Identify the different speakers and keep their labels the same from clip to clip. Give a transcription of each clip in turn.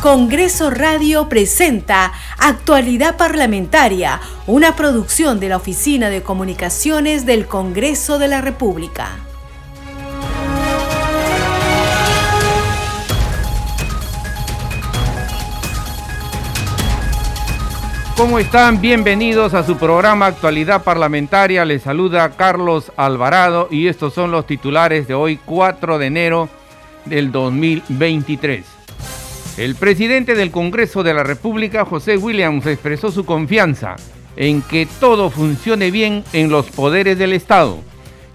Speaker 1: Congreso Radio presenta Actualidad Parlamentaria, una producción de la Oficina de Comunicaciones del Congreso de la República.
Speaker 2: ¿Cómo están? Bienvenidos a su programa Actualidad Parlamentaria. Les saluda Carlos Alvarado y estos son los titulares de hoy 4 de enero del 2023. El presidente del Congreso de la República, José Williams, expresó su confianza en que todo funcione bien en los poderes del Estado,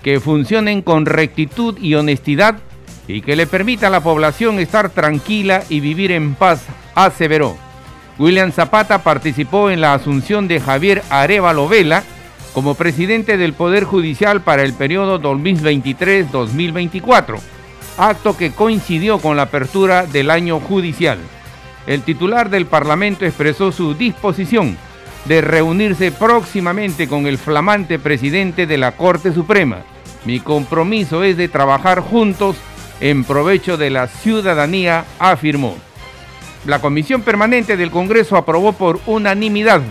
Speaker 2: que funcionen con rectitud y honestidad y que le permita a la población estar tranquila y vivir en paz, aseveró. William Zapata participó en la asunción de Javier Arevalo Vela como presidente del Poder Judicial para el periodo 2023-2024 acto que coincidió con la apertura del año judicial. El titular del Parlamento expresó su disposición de reunirse próximamente con el flamante presidente de la Corte Suprema. Mi compromiso es de trabajar juntos en provecho de la ciudadanía, afirmó. La Comisión Permanente del Congreso aprobó por unanimidad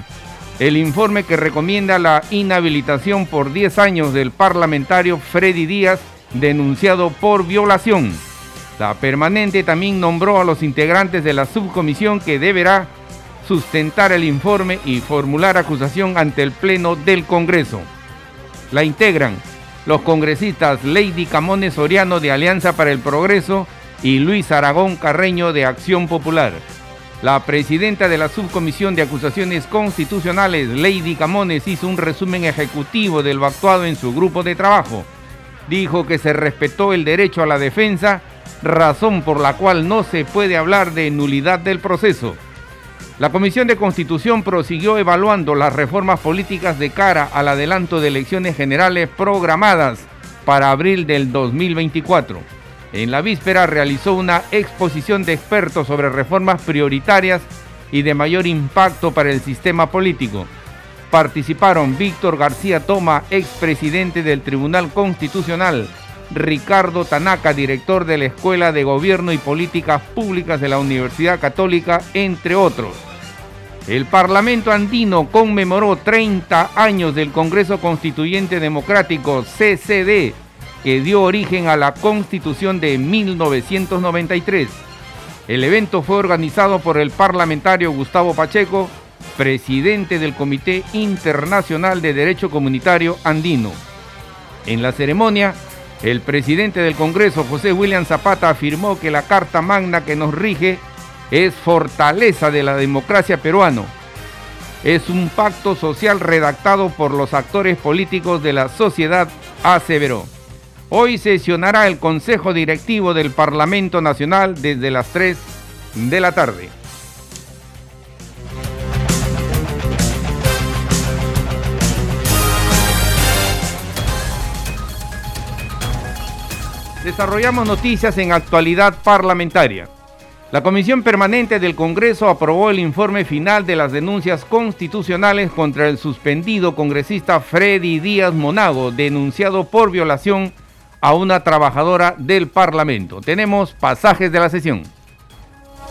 Speaker 2: el informe que recomienda la inhabilitación por 10 años del parlamentario Freddy Díaz denunciado por violación. La permanente también nombró a los integrantes de la subcomisión que deberá sustentar el informe y formular acusación ante el Pleno del Congreso. La integran los congresistas Lady Camones Soriano de Alianza para el Progreso y Luis Aragón Carreño de Acción Popular. La presidenta de la Subcomisión de Acusaciones Constitucionales, Lady Camones, hizo un resumen ejecutivo de lo actuado en su grupo de trabajo dijo que se respetó el derecho a la defensa, razón por la cual no se puede hablar de nulidad del proceso. La Comisión de Constitución prosiguió evaluando las reformas políticas de cara al adelanto de elecciones generales programadas para abril del 2024. En la víspera realizó una exposición de expertos sobre reformas prioritarias y de mayor impacto para el sistema político participaron Víctor García Toma, expresidente del Tribunal Constitucional, Ricardo Tanaka, director de la Escuela de Gobierno y Políticas Públicas de la Universidad Católica, entre otros. El Parlamento andino conmemoró 30 años del Congreso Constituyente Democrático, CCD, que dio origen a la Constitución de 1993. El evento fue organizado por el parlamentario Gustavo Pacheco, presidente del Comité Internacional de Derecho Comunitario Andino. En la ceremonia, el presidente del Congreso, José William Zapata, afirmó que la Carta Magna que nos rige es fortaleza de la democracia peruano. Es un pacto social redactado por los actores políticos de la sociedad, aseveró. Hoy sesionará el Consejo Directivo del Parlamento Nacional desde las 3 de la tarde. Desarrollamos noticias en actualidad parlamentaria. La Comisión Permanente del Congreso aprobó el informe final de las denuncias constitucionales contra el suspendido congresista Freddy Díaz Monago, denunciado por violación a una trabajadora del Parlamento. Tenemos pasajes de la sesión.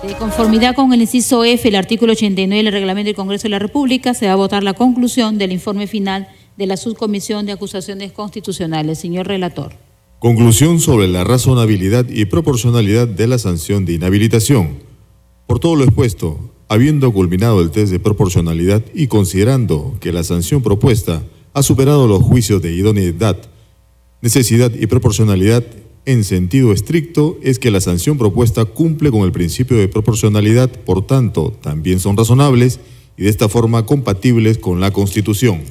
Speaker 3: De conformidad con el inciso F, el artículo 89 del reglamento del Congreso de la República, se va a votar la conclusión del informe final de la Subcomisión de Acusaciones Constitucionales. Señor relator.
Speaker 4: Conclusión sobre la razonabilidad y proporcionalidad de la sanción de inhabilitación. Por todo lo expuesto, habiendo culminado el test de proporcionalidad y considerando que la sanción propuesta ha superado los juicios de idoneidad, necesidad y proporcionalidad en sentido estricto, es que la sanción propuesta cumple con el principio de proporcionalidad, por tanto, también son razonables y de esta forma compatibles con la Constitución.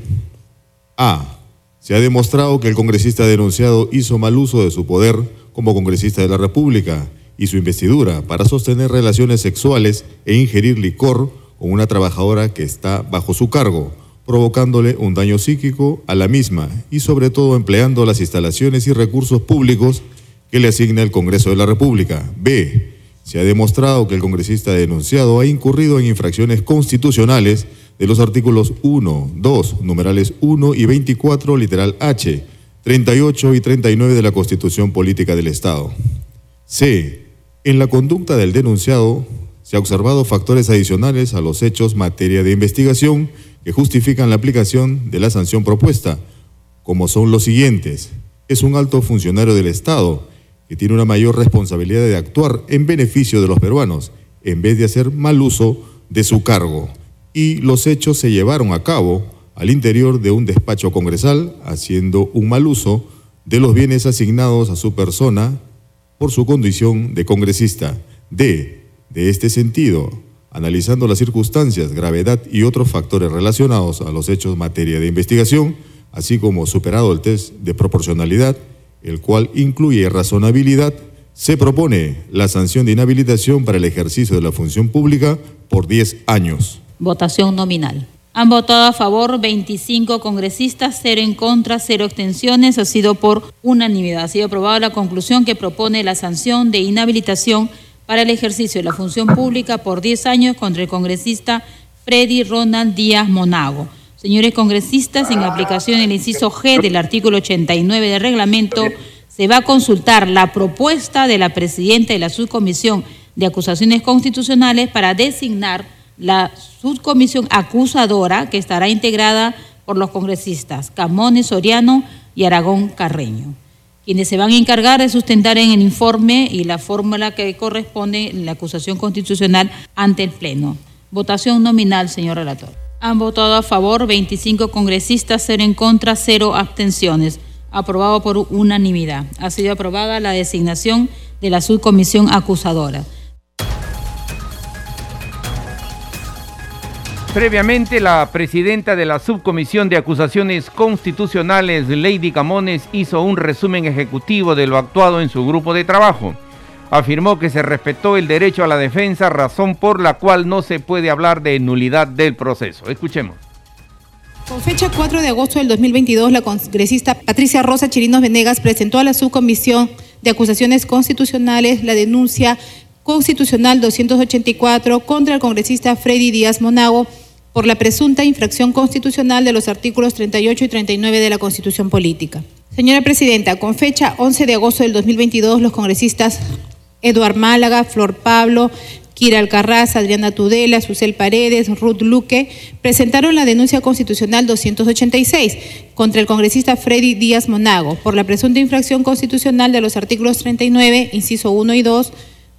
Speaker 4: A. Se ha demostrado que el congresista denunciado hizo mal uso de su poder como congresista de la República y su investidura para sostener relaciones sexuales e ingerir licor con una trabajadora que está bajo su cargo, provocándole un daño psíquico a la misma y sobre todo empleando las instalaciones y recursos públicos que le asigna el Congreso de la República. B. Se ha demostrado que el congresista denunciado ha incurrido en infracciones constitucionales de los artículos 1, 2, numerales 1 y 24, literal H, 38 y 39 de la Constitución Política del Estado. C. En la conducta del denunciado se han observado factores adicionales a los hechos materia de investigación que justifican la aplicación de la sanción propuesta, como son los siguientes. Es un alto funcionario del Estado que tiene una mayor responsabilidad de actuar en beneficio de los peruanos, en vez de hacer mal uso de su cargo. Y los hechos se llevaron a cabo al interior de un despacho congresal, haciendo un mal uso de los bienes asignados a su persona por su condición de congresista. D. De este sentido, analizando las circunstancias, gravedad y otros factores relacionados a los hechos materia de investigación, así como superado el test de proporcionalidad, el cual incluye razonabilidad, se propone la sanción de inhabilitación para el ejercicio de la función pública por 10 años.
Speaker 3: Votación nominal. Han votado a favor 25 congresistas, 0 en contra, 0 extensiones. Ha sido por unanimidad. Ha sido aprobada la conclusión que propone la sanción de inhabilitación para el ejercicio de la función pública por 10 años contra el congresista Freddy Ronald Díaz Monago. Señores congresistas, en aplicación del inciso G del artículo 89 del reglamento, se va a consultar la propuesta de la presidenta de la subcomisión de acusaciones constitucionales para designar la subcomisión acusadora que estará integrada por los congresistas Camones Soriano y Aragón Carreño, quienes se van a encargar de sustentar en el informe y la fórmula que corresponde en la acusación constitucional ante el Pleno. Votación nominal, señor relator. Han votado a favor 25 congresistas, 0 en contra, 0 abstenciones. Aprobado por unanimidad. Ha sido aprobada la designación de la subcomisión acusadora.
Speaker 2: Previamente, la presidenta de la Subcomisión de Acusaciones Constitucionales, Lady Camones, hizo un resumen ejecutivo de lo actuado en su grupo de trabajo. Afirmó que se respetó el derecho a la defensa, razón por la cual no se puede hablar de nulidad del proceso. Escuchemos.
Speaker 5: Con fecha 4 de agosto del 2022, la congresista Patricia Rosa Chirinos Venegas presentó a la Subcomisión de Acusaciones Constitucionales la denuncia constitucional 284 contra el congresista Freddy Díaz Monago por la presunta infracción constitucional de los artículos 38 y 39 de la Constitución Política. Señora Presidenta, con fecha 11 de agosto del 2022, los congresistas Eduard Málaga, Flor Pablo, Kira Alcarraz, Adriana Tudela, Susel Paredes, Ruth Luque, presentaron la denuncia constitucional 286 contra el congresista Freddy Díaz Monago por la presunta infracción constitucional de los artículos 39, inciso 1 y 2,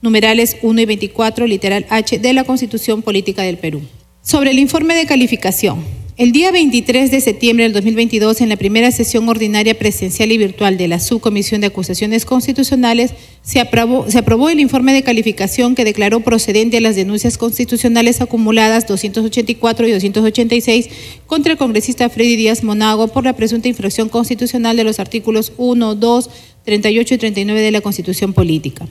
Speaker 5: numerales 1 y 24, literal H, de la Constitución Política del Perú. Sobre el informe de calificación. El día 23 de septiembre del 2022, en la primera sesión ordinaria presencial y virtual de la Subcomisión de Acusaciones Constitucionales, se aprobó, el informe de calificación que declaró procedente a las denuncias constitucionales acumuladas 284 y 286 contra el congresista Freddy Díaz Monago por la presunta infracción constitucional de los artículos 1, 2, 38 y 39 de la Constitución Política.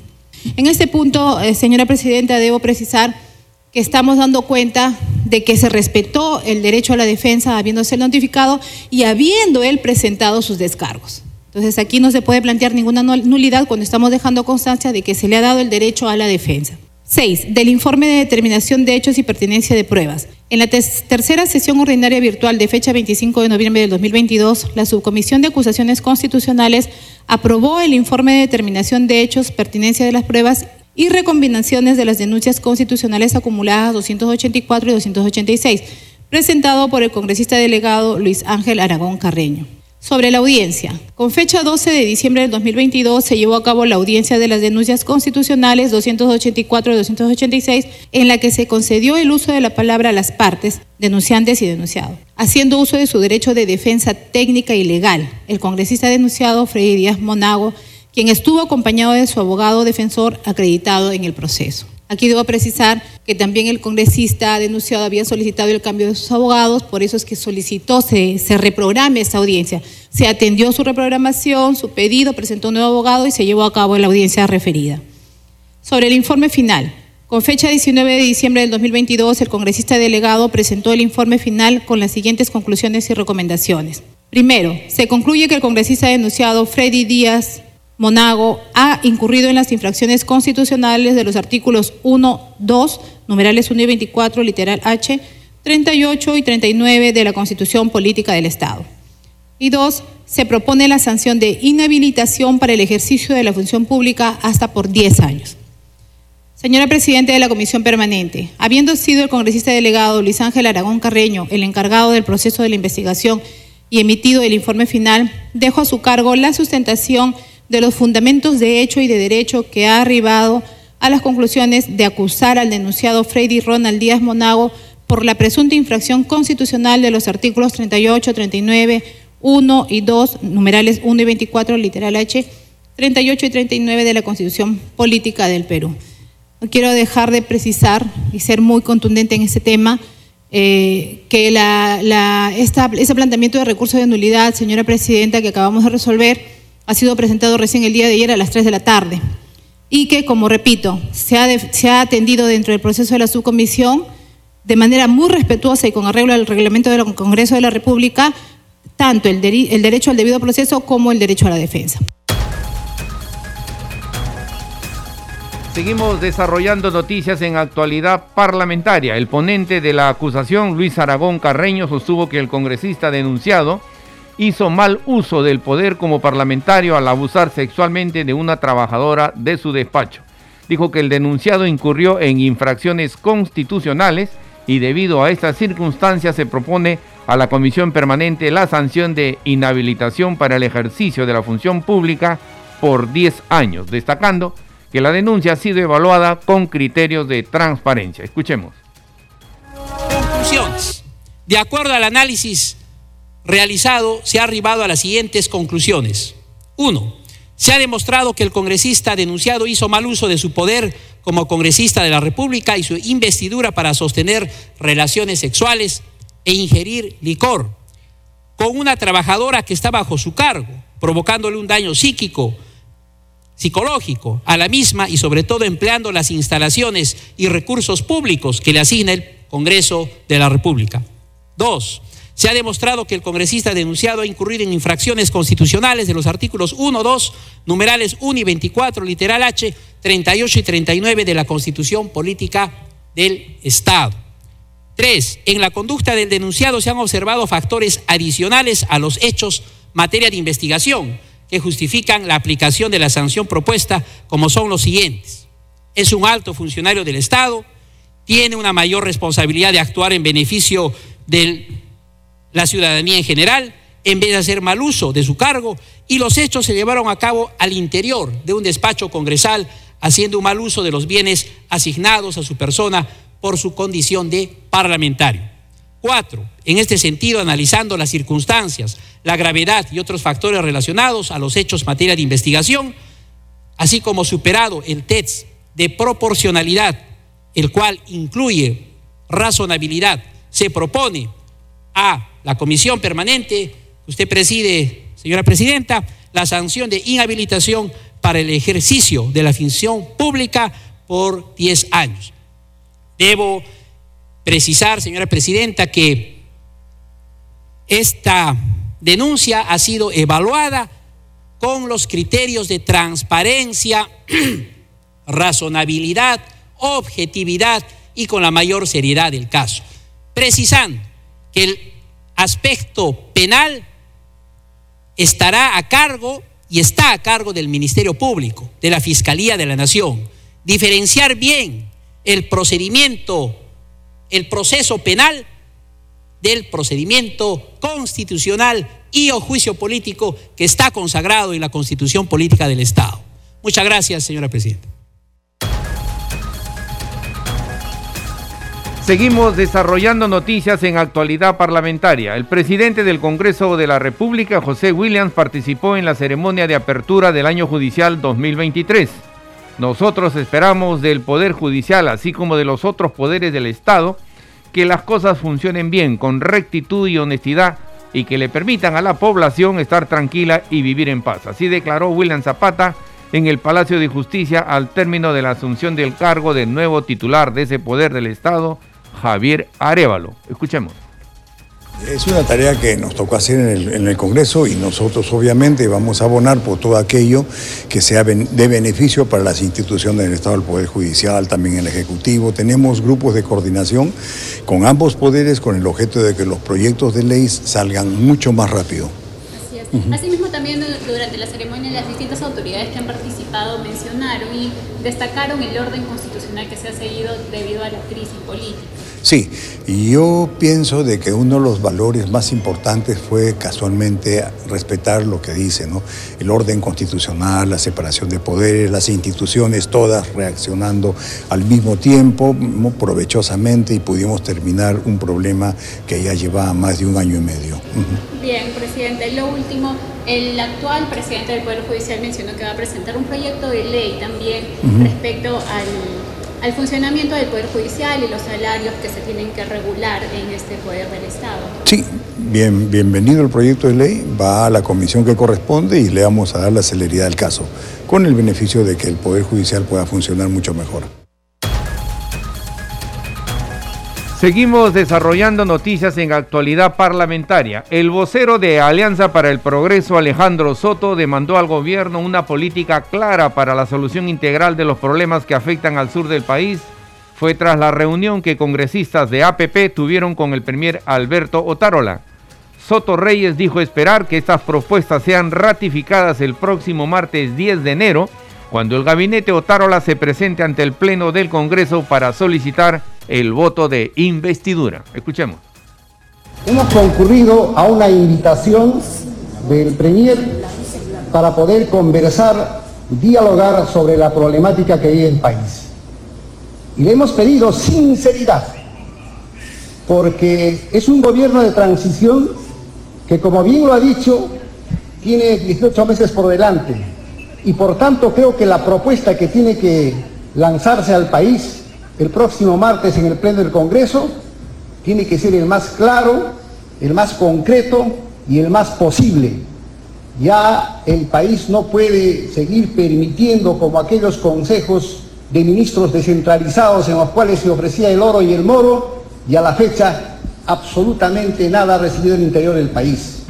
Speaker 5: En este punto, eh, señora Presidenta, debo precisar que estamos dando cuenta de que se respetó el derecho a la defensa habiéndose notificado y habiendo él presentado sus descargos. Entonces aquí no se puede plantear ninguna nulidad cuando estamos dejando constancia de que se le ha dado el derecho a la defensa. 6. Del informe de determinación de hechos y pertinencia de pruebas. En la tercera sesión ordinaria virtual de fecha 25 de noviembre del 2022, la Subcomisión de Acusaciones Constitucionales aprobó el informe de determinación de hechos, pertinencia de las pruebas y recombinaciones de las denuncias constitucionales acumuladas 284 y 286, presentado por el congresista delegado Luis Ángel Aragón Carreño. Sobre la audiencia. Con fecha 12 de diciembre del 2022 se llevó a cabo la audiencia de las denuncias constitucionales 284 y 286 en la que se concedió el uso de la palabra a las partes, denunciantes y denunciados, haciendo uso de su derecho de defensa técnica y legal. El congresista denunciado Freddy Díaz Monago quien estuvo acompañado de su abogado defensor acreditado en el proceso. Aquí debo precisar que también el congresista denunciado había solicitado el cambio de sus abogados, por eso es que solicitó se, se reprograme esta audiencia. Se atendió su reprogramación, su pedido, presentó un nuevo abogado y se llevó a cabo la audiencia referida. Sobre el informe final, con fecha 19 de diciembre del 2022, el congresista delegado presentó el informe final con las siguientes conclusiones y recomendaciones. Primero, se concluye que el congresista denunciado Freddy Díaz Monago ha incurrido en las infracciones constitucionales de los artículos 1, 2, numerales 1 y 24, literal H, 38 y 39 de la Constitución Política del Estado. Y dos, se propone la sanción de inhabilitación para el ejercicio de la función pública hasta por 10 años. Señora Presidenta de la Comisión Permanente, habiendo sido el congresista delegado Luis Ángel Aragón Carreño el encargado del proceso de la investigación y emitido el informe final, dejo a su cargo la sustentación de los fundamentos de hecho y de derecho que ha arribado a las conclusiones de acusar al denunciado Freddy Ronald Díaz Monago por la presunta infracción constitucional de los artículos 38, 39, 1 y 2, numerales 1 y 24, literal H, 38 y 39 de la Constitución Política del Perú. No quiero dejar de precisar y ser muy contundente en este tema eh, que ese planteamiento de recurso de nulidad, señora Presidenta, que acabamos de resolver, ha sido presentado recién el día de ayer a las 3 de la tarde y que, como repito, se ha, se ha atendido dentro del proceso de la subcomisión de manera muy respetuosa y con arreglo al reglamento del Congreso de la República, tanto el, el derecho al debido proceso como el derecho a la defensa.
Speaker 2: Seguimos desarrollando noticias en actualidad parlamentaria. El ponente de la acusación, Luis Aragón Carreño, sostuvo que el congresista denunciado hizo mal uso del poder como parlamentario al abusar sexualmente de una trabajadora de su despacho. Dijo que el denunciado incurrió en infracciones constitucionales y debido a estas circunstancias se propone a la Comisión Permanente la sanción de inhabilitación para el ejercicio de la función pública por 10 años, destacando que la denuncia ha sido evaluada con criterios de transparencia. Escuchemos.
Speaker 6: Conclusiones. De acuerdo al análisis realizado, se ha arribado a las siguientes conclusiones. Uno, se ha demostrado que el congresista denunciado hizo mal uso de su poder como congresista de la República y su investidura para sostener relaciones sexuales e ingerir licor con una trabajadora que está bajo su cargo, provocándole un daño psíquico, psicológico a la misma y sobre todo empleando las instalaciones y recursos públicos que le asigna el Congreso de la República. Dos, se ha demostrado que el congresista denunciado ha incurrido en infracciones constitucionales de los artículos 1, 2, numerales 1 y 24, literal H, 38 y 39 de la Constitución Política del Estado. Tres, en la conducta del denunciado se han observado factores adicionales a los hechos materia de investigación que justifican la aplicación de la sanción propuesta, como son los siguientes. Es un alto funcionario del Estado, tiene una mayor responsabilidad de actuar en beneficio de la ciudadanía en general, en vez de hacer mal uso de su cargo, y los hechos se llevaron a cabo al interior de un despacho congresal, haciendo un mal uso de los bienes asignados a su persona por su condición de parlamentario. Cuatro, en este sentido, analizando las circunstancias, la gravedad y otros factores relacionados a los hechos materia de investigación, así como superado el test de proporcionalidad, el cual incluye razonabilidad, se propone a la comisión permanente que usted preside, señora presidenta, la sanción de inhabilitación para el ejercicio de la función pública por 10 años. Debo precisar, señora presidenta, que esta denuncia ha sido evaluada con los criterios de transparencia, razonabilidad, objetividad y con la mayor seriedad del caso. Precisando que el aspecto penal estará a cargo y está a cargo del Ministerio Público, de la Fiscalía de la Nación. Diferenciar bien el procedimiento el proceso penal del procedimiento constitucional y o juicio político que está consagrado en la Constitución Política del Estado. Muchas gracias, señora Presidenta.
Speaker 2: Seguimos desarrollando noticias en actualidad parlamentaria. El presidente del Congreso de la República, José Williams, participó en la ceremonia de apertura del año judicial 2023. Nosotros esperamos del Poder Judicial, así como de los otros poderes del Estado, que las cosas funcionen bien, con rectitud y honestidad, y que le permitan a la población estar tranquila y vivir en paz. Así declaró William Zapata en el Palacio de Justicia al término de la asunción del cargo del nuevo titular de ese poder del Estado, Javier Arevalo. Escuchemos.
Speaker 7: Es una tarea que nos tocó hacer en el, Congreso y nosotros obviamente vamos a abonar por todo aquello que sea de beneficio para las instituciones del Estado, el Poder Judicial, también el Ejecutivo. Tenemos grupos de coordinación con ambos poderes con el objeto de que los proyectos de ley salgan mucho más rápido.
Speaker 8: Asimismo también durante la ceremonia las distintas autoridades que han participado mencionaron y destacaron el orden constitucional que se ha seguido debido a la crisis política.
Speaker 7: Sí, yo pienso de que uno de los valores más importantes fue casualmente respetar lo que dice, ¿no? El orden constitucional, la separación de poderes, las instituciones todas reaccionando al mismo tiempo, provechosamente, y pudimos terminar un problema que ya llevaba más de un año y medio.
Speaker 8: Bien, presidente, lo último, el actual presidente del Poder Judicial mencionó que va a presentar un proyecto de ley también respecto al al funcionamiento del Poder Judicial y los salarios que se tienen que regular en este Poder del Estado.
Speaker 7: Sí, bien, bienvenido el proyecto de ley, va a la comisión que corresponde y le vamos a dar la celeridad del caso, con el beneficio de que el Poder Judicial pueda funcionar mucho mejor.
Speaker 2: Seguimos desarrollando noticias en actualidad parlamentaria. El vocero de Alianza para el Progreso, Alejandro Soto, demandó al gobierno una política clara para la solución integral de los problemas que afectan al sur del país. Fue tras la reunión que congresistas de APP tuvieron con el premier Alberto Otárola. Soto Reyes dijo esperar que estas propuestas sean ratificadas el próximo martes 10 de enero, cuando el gabinete Otárola se presente ante el Pleno del Congreso para solicitar el voto de investidura. Escuchemos.
Speaker 9: Hemos concurrido a una invitación del Premier para poder conversar, dialogar sobre la problemática que vive el país. Y le hemos pedido sinceridad, porque es un gobierno de transición que, como bien lo ha dicho, tiene 18 meses por delante. Y por tanto creo que la propuesta que tiene que lanzarse al país el próximo martes en el Pleno del Congreso tiene que ser el más claro, el más concreto y el más posible. Ya el país no puede seguir permitiendo como aquellos consejos de ministros descentralizados en los cuales se ofrecía el oro y el moro y a la fecha absolutamente nada ha recibido el interior del país.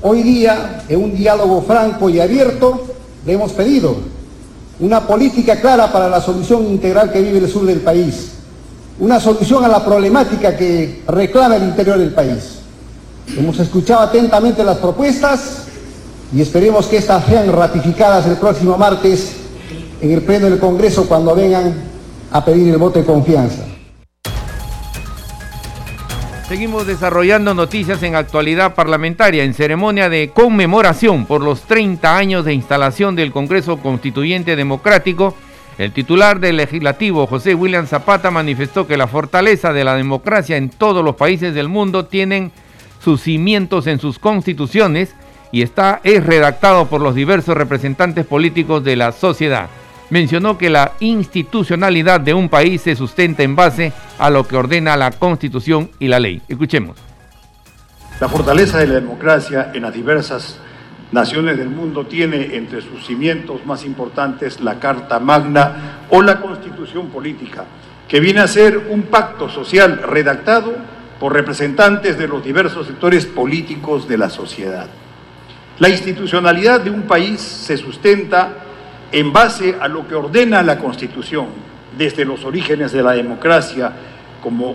Speaker 9: Hoy día, en un diálogo franco y abierto, le hemos pedido una política clara para la solución integral que vive el sur del país, una solución a la problemática que reclama el interior del país. Hemos escuchado atentamente las propuestas y esperemos que estas sean ratificadas el próximo martes en el Pleno del Congreso cuando vengan a pedir el voto de confianza.
Speaker 2: Seguimos desarrollando noticias en actualidad parlamentaria en ceremonia de conmemoración por los 30 años de instalación del Congreso Constituyente Democrático. El titular del legislativo, José William Zapata, manifestó que la fortaleza de la democracia en todos los países del mundo tienen sus cimientos en sus constituciones y está es redactado por los diversos representantes políticos de la sociedad mencionó que la institucionalidad de un país se sustenta en base a lo que ordena la Constitución y la ley. Escuchemos.
Speaker 10: La fortaleza de la democracia en las diversas naciones del mundo tiene entre sus cimientos más importantes la Carta Magna o la Constitución Política, que viene a ser un pacto social redactado por representantes de los diversos sectores políticos de la sociedad. La institucionalidad de un país se sustenta en base a lo que ordena la Constitución, desde los orígenes de la democracia como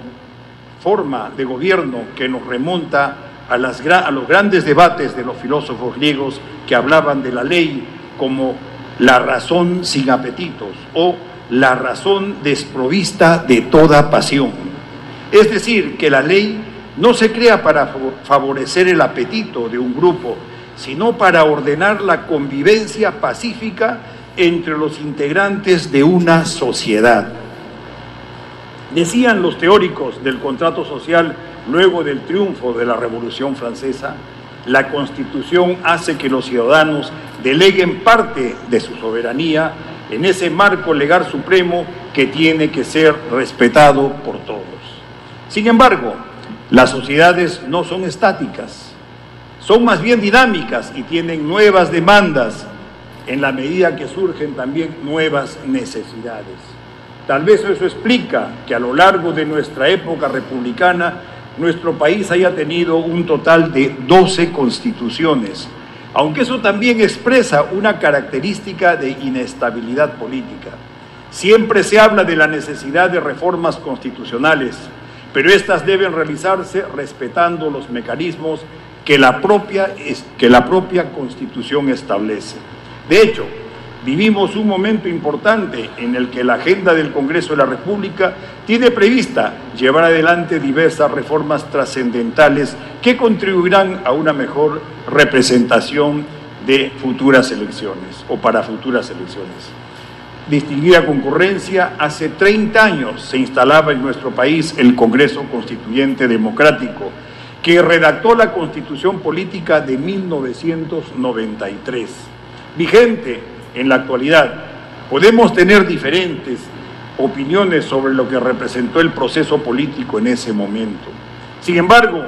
Speaker 10: forma de gobierno que nos remonta a, los grandes debates de los filósofos griegos que hablaban de la ley como la razón sin apetitos o la razón desprovista de toda pasión. Es decir, que la ley no se crea para favorecer el apetito de un grupo, sino para ordenar la convivencia pacífica entre los integrantes de una sociedad. Decían los teóricos del contrato social luego del triunfo de la Revolución Francesa, la Constitución hace que los ciudadanos deleguen parte de su soberanía en ese marco legal supremo que tiene que ser respetado por todos. Sin embargo, las sociedades no son estáticas, son más bien dinámicas y tienen nuevas demandas en la medida que surgen también nuevas necesidades. Tal vez eso explica que a lo largo de nuestra época republicana nuestro país haya tenido un total de 12 constituciones, aunque eso también expresa una característica de inestabilidad política. Siempre se habla de la necesidad de reformas constitucionales, pero estas deben realizarse respetando los mecanismos que la propia, que la propia Constitución establece. De hecho, Vivimos un momento importante en el que la agenda del Congreso de la República tiene prevista llevar adelante diversas reformas trascendentales que contribuirán a una mejor representación de futuras elecciones o para futuras elecciones. Distinguida concurrencia, hace 30 años se instalaba en nuestro país el Congreso Constituyente Democrático, que redactó la Constitución Política de 1993, vigente en la actualidad. Podemos tener diferentes opiniones sobre lo que representó el proceso político en ese momento. Sin embargo,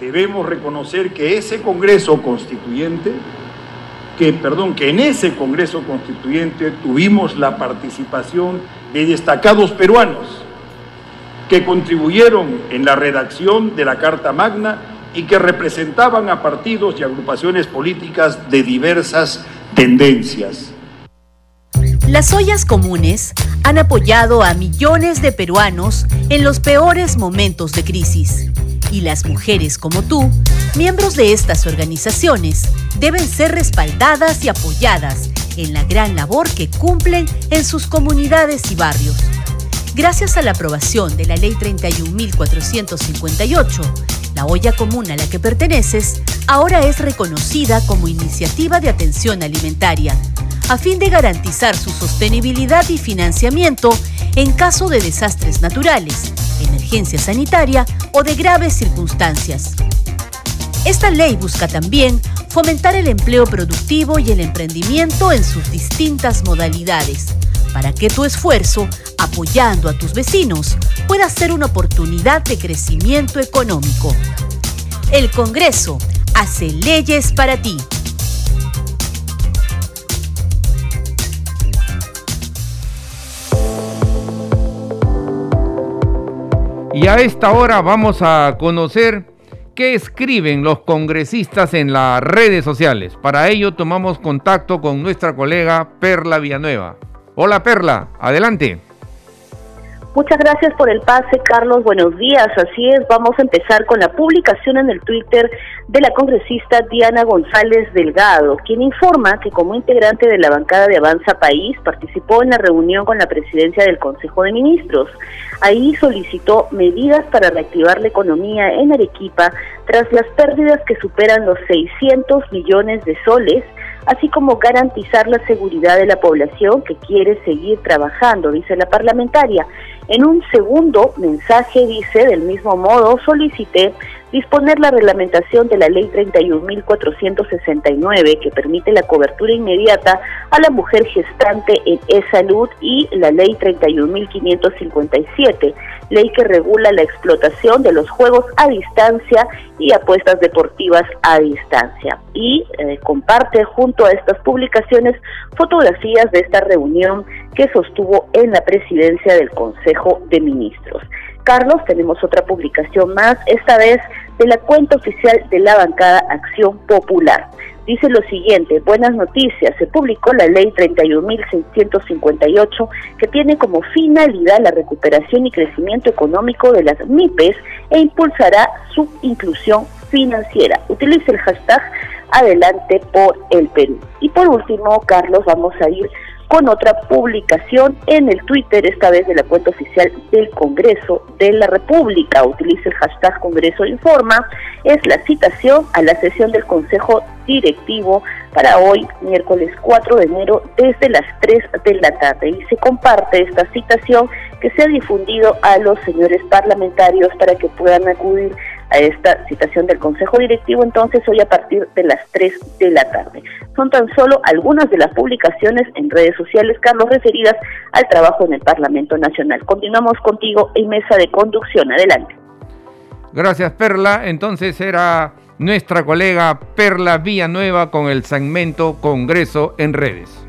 Speaker 10: debemos reconocer que ese Congreso Constituyente, que perdón, que en ese Congreso Constituyente tuvimos la participación de destacados peruanos que contribuyeron en la redacción de la Carta Magna y que representaban a partidos y agrupaciones políticas de diversas tendencias.
Speaker 1: Las ollas comunes han apoyado a millones de peruanos en los peores momentos de crisis. Y las mujeres como tú, miembros de estas organizaciones, deben ser respaldadas y apoyadas en la gran labor que cumplen en sus comunidades y barrios. Gracias a la aprobación de la Ley 31.458, la olla común a la que perteneces ahora es reconocida como iniciativa de atención alimentaria a fin de garantizar su sostenibilidad y financiamiento en caso de desastres naturales, emergencia sanitaria o de graves circunstancias. Esta ley busca también fomentar el empleo productivo y el emprendimiento en sus distintas modalidades, para que tu esfuerzo, apoyando a tus vecinos, pueda ser una oportunidad de crecimiento económico. El Congreso hace leyes para ti.
Speaker 2: Y a esta hora vamos a conocer qué escriben los congresistas en las redes sociales. Para ello tomamos contacto con nuestra colega Perla Villanueva. Hola Perla, adelante.
Speaker 11: Muchas gracias por el pase, Carlos. Buenos días. Así es, vamos a empezar con la publicación en el Twitter de la congresista Diana González Delgado, quien informa que como integrante de la bancada de Avanza País participó en la reunión con la presidencia del Consejo de Ministros. Ahí solicitó medidas para reactivar la economía en Arequipa tras las pérdidas que superan los 600 millones de soles así como garantizar la seguridad de la población que quiere seguir trabajando, dice la parlamentaria. En un segundo mensaje dice, del mismo modo, solicité disponer la reglamentación de la Ley 31.469 que permite la cobertura inmediata a la mujer gestante en e-salud y la Ley 31.557, ley que regula la explotación de los juegos a distancia y apuestas deportivas a distancia. Y eh, comparte junto a estas publicaciones fotografías de esta reunión que sostuvo en la presidencia del Consejo de Ministros. Carlos, tenemos otra publicación más, esta vez de la cuenta oficial de la bancada Acción Popular. Dice lo siguiente, buenas noticias, se publicó la ley 31.658 que tiene como finalidad la recuperación y crecimiento económico de las MIPES e impulsará su inclusión financiera. Utilice el hashtag adelante por el Perú. Y por último, Carlos, vamos a ir con otra publicación en el Twitter, esta vez de la cuenta oficial del Congreso de la República. Utiliza el hashtag Congreso Informa. Es la citación a la sesión del Consejo Directivo para hoy, miércoles 4 de enero, desde las 3 de la tarde. Y se comparte esta citación que se ha difundido a los señores parlamentarios para que puedan acudir a esta citación del Consejo Directivo entonces hoy a partir de las 3 de la tarde. Son tan solo algunas de las publicaciones en redes sociales, Carlos, referidas al trabajo en el Parlamento Nacional. Continuamos contigo en mesa de conducción. Adelante.
Speaker 2: Gracias, Perla. Entonces era nuestra colega Perla Villanueva con el segmento Congreso en redes.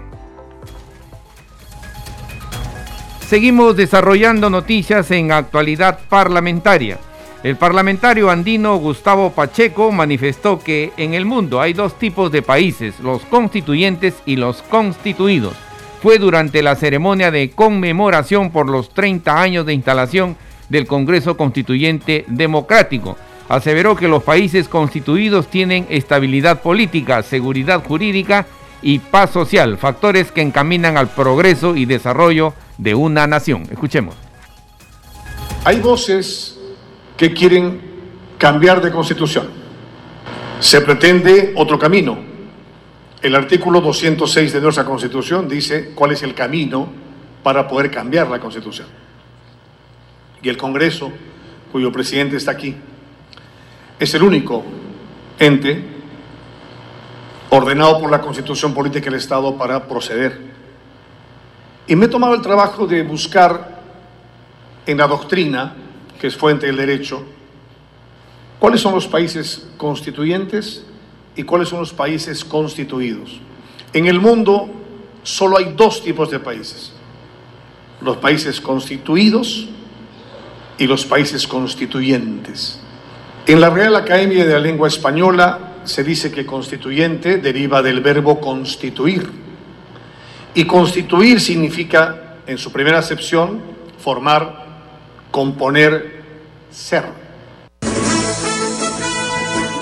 Speaker 2: Seguimos desarrollando noticias en actualidad parlamentaria. El parlamentario andino Gustavo Pacheco manifestó que en el mundo hay dos tipos de países, los constituyentes y los constituidos. Fue durante la ceremonia de conmemoración por los 30 años de instalación del Congreso Constituyente Democrático. Aseveró que los países constituidos tienen estabilidad política, seguridad jurídica y paz social, factores que encaminan al progreso y desarrollo de una nación. Escuchemos.
Speaker 12: Hay voces que quieren cambiar de constitución. Se pretende otro camino. El artículo 206 de nuestra constitución dice cuál es el camino para poder cambiar la constitución. Y el Congreso, cuyo presidente está aquí, es el único ente ordenado por la Constitución Política del Estado para proceder. Y me he tomado el trabajo de buscar en la doctrina, que es fuente del derecho, cuáles son los países constituyentes y cuáles son los países constituidos. En el mundo solo hay dos tipos de países, los países constituidos y los países constituyentes. En la Real Academia de la Lengua Española se dice que constituyente deriva del verbo constituir. Y constituir significa, en su primera acepción, formar, componer, ser.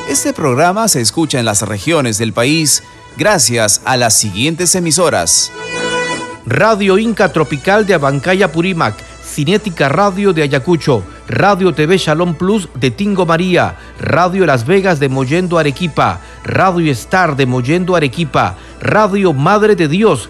Speaker 13: Este programa se escucha en las regiones del país gracias a las siguientes emisoras.
Speaker 14: Radio Inca Tropical de Abancaya Purímac. Cinética Radio de Ayacucho, Radio TV Shalom Plus de Tingo María, Radio Las Vegas de Mollendo Arequipa, Radio Star de Mollendo Arequipa, Radio Madre de Dios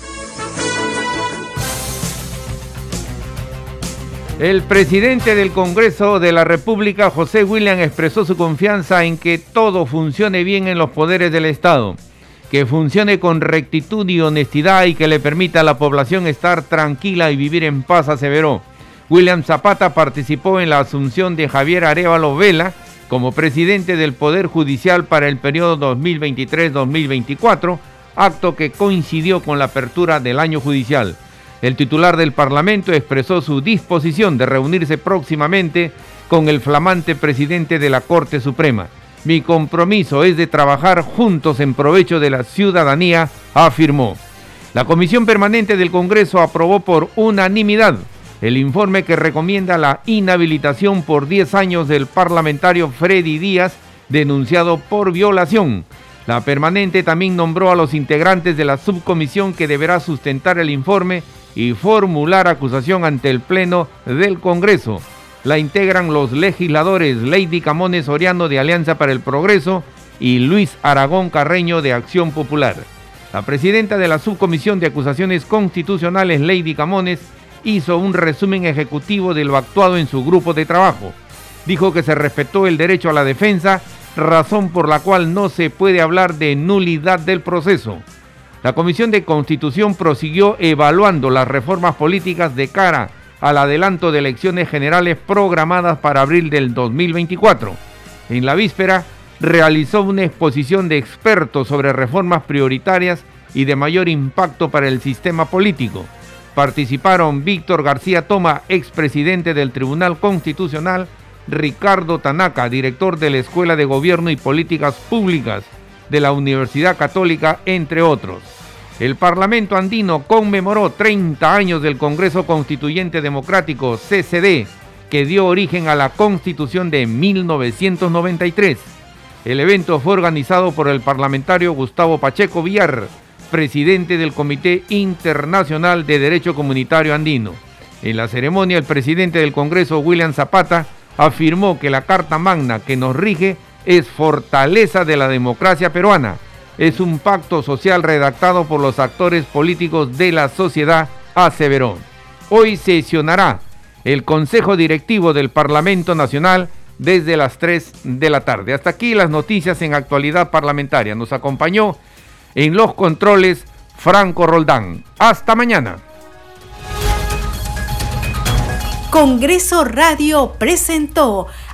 Speaker 2: El presidente del Congreso de la República, José William, expresó su confianza en que todo funcione bien en los poderes del Estado que funcione con rectitud y honestidad y que le permita a la población estar tranquila y vivir en paz, aseveró. William Zapata participó en la asunción de Javier Arevalo Vela como presidente del Poder Judicial para el periodo 2023-2024, acto que coincidió con la apertura del año judicial. El titular del Parlamento expresó su disposición de reunirse próximamente con el flamante presidente de la Corte Suprema. Mi compromiso es de trabajar juntos en provecho de la ciudadanía, afirmó. La Comisión Permanente del Congreso aprobó por unanimidad el informe que recomienda la inhabilitación por 10 años del parlamentario Freddy Díaz, denunciado por violación. La permanente también nombró a los integrantes de la subcomisión que deberá sustentar el informe y formular acusación ante el Pleno del Congreso. La integran los legisladores Lady Camones Oriano de Alianza para el Progreso y Luis Aragón Carreño de Acción Popular. La presidenta de la Subcomisión de Acusaciones Constitucionales, Lady Camones, hizo un resumen ejecutivo de lo actuado en su grupo de trabajo. Dijo que se respetó el derecho a la defensa, razón por la cual no se puede hablar de nulidad del proceso. La Comisión de Constitución prosiguió evaluando las reformas políticas de cara al adelanto de elecciones generales programadas para abril del 2024. En la víspera realizó una exposición de expertos sobre reformas prioritarias y de mayor impacto para el sistema político. Participaron Víctor García Toma, expresidente del Tribunal Constitucional, Ricardo Tanaka, director de la Escuela de Gobierno y Políticas Públicas de la Universidad Católica, entre otros. El Parlamento andino conmemoró 30 años del Congreso Constituyente Democrático, CCD, que dio origen a la Constitución de 1993. El evento fue organizado por el parlamentario Gustavo Pacheco Villar, presidente del Comité Internacional de Derecho Comunitario Andino. En la ceremonia, el presidente del Congreso, William Zapata, afirmó que la Carta Magna que nos rige es fortaleza de la democracia peruana es un pacto social redactado por los actores políticos de la sociedad, aseveró. Hoy sesionará el Consejo Directivo del Parlamento Nacional desde las 3 de la tarde. Hasta aquí las noticias en actualidad parlamentaria. Nos acompañó en los controles Franco Roldán. Hasta mañana.
Speaker 1: Congreso Radio presentó